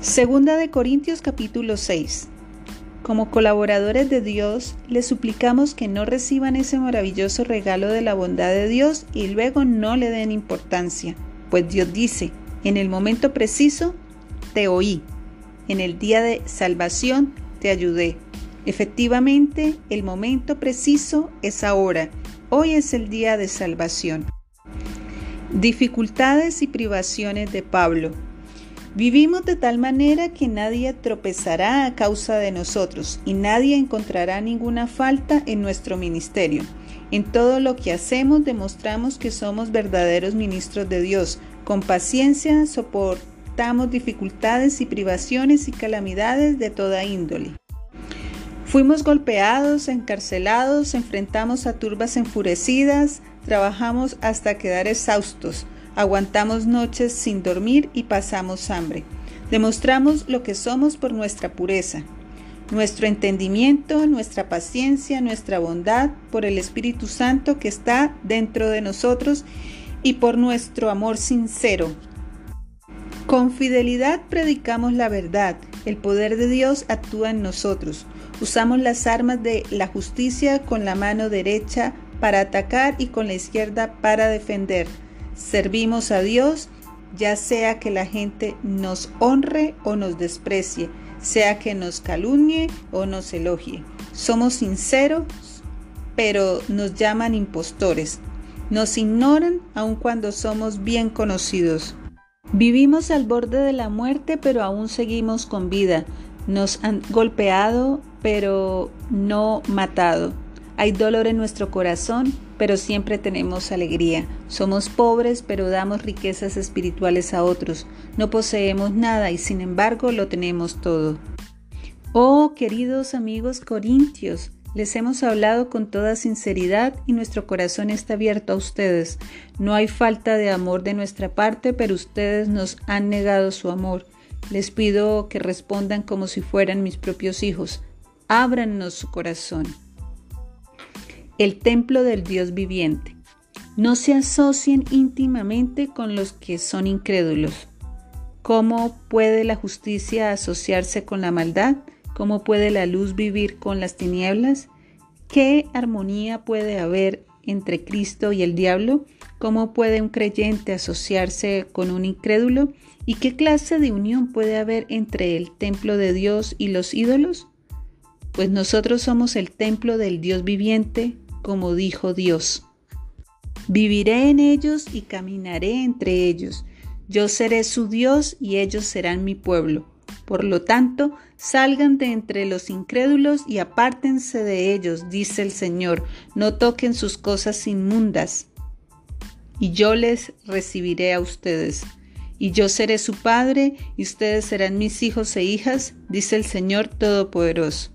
Segunda de Corintios capítulo 6. Como colaboradores de Dios, les suplicamos que no reciban ese maravilloso regalo de la bondad de Dios y luego no le den importancia, pues Dios dice, en el momento preciso te oí, en el día de salvación te ayudé. Efectivamente, el momento preciso es ahora, hoy es el día de salvación. Dificultades y privaciones de Pablo. Vivimos de tal manera que nadie tropezará a causa de nosotros y nadie encontrará ninguna falta en nuestro ministerio. En todo lo que hacemos demostramos que somos verdaderos ministros de Dios. Con paciencia soportamos dificultades y privaciones y calamidades de toda índole. Fuimos golpeados, encarcelados, enfrentamos a turbas enfurecidas, trabajamos hasta quedar exhaustos Aguantamos noches sin dormir y pasamos hambre. Demostramos lo que somos por nuestra pureza, nuestro entendimiento, nuestra paciencia, nuestra bondad, por el Espíritu Santo que está dentro de nosotros y por nuestro amor sincero. Con fidelidad predicamos la verdad, el poder de Dios actúa en nosotros. Usamos las armas de la justicia con la mano derecha para atacar y con la izquierda para defender Servimos a Dios ya sea que la gente nos honre o nos desprecie, sea que nos calumnie o nos elogie. Somos sinceros, pero nos llaman impostores. Nos ignoran aun cuando somos bien conocidos. Vivimos al borde de la muerte, pero aún seguimos con vida. Nos han golpeado, pero no matado. Hay dolor en nuestro corazón, pero siempre tenemos alegría. Somos pobres, pero damos riquezas espirituales a otros. No poseemos nada y sin embargo lo tenemos todo. Oh, queridos amigos corintios, les hemos hablado con toda sinceridad y nuestro corazón está abierto a ustedes. No hay falta de amor de nuestra parte, pero ustedes nos han negado su amor. Les pido que respondan como si fueran mis propios hijos. Ábranos su corazón el templo del Dios viviente. No se asocien íntimamente con los que son incrédulos. ¿Cómo puede la justicia asociarse con la maldad? ¿Cómo puede la luz vivir con las tinieblas? ¿Qué armonía puede haber entre Cristo y el diablo? ¿Cómo puede un creyente asociarse con un incrédulo? ¿Y qué clase de unión puede haber entre el templo de Dios y los ídolos? Pues nosotros somos el templo del Dios viviente, como dijo Dios. Viviré en ellos y caminaré entre ellos. Yo seré su Dios y ellos serán mi pueblo. Por lo tanto, salgan de entre los incrédulos y apártense de ellos, dice el Señor. No toquen sus cosas inmundas. Y yo les recibiré a ustedes. Y yo seré su padre, y ustedes serán mis hijos e hijas, dice el Señor Todopoderoso.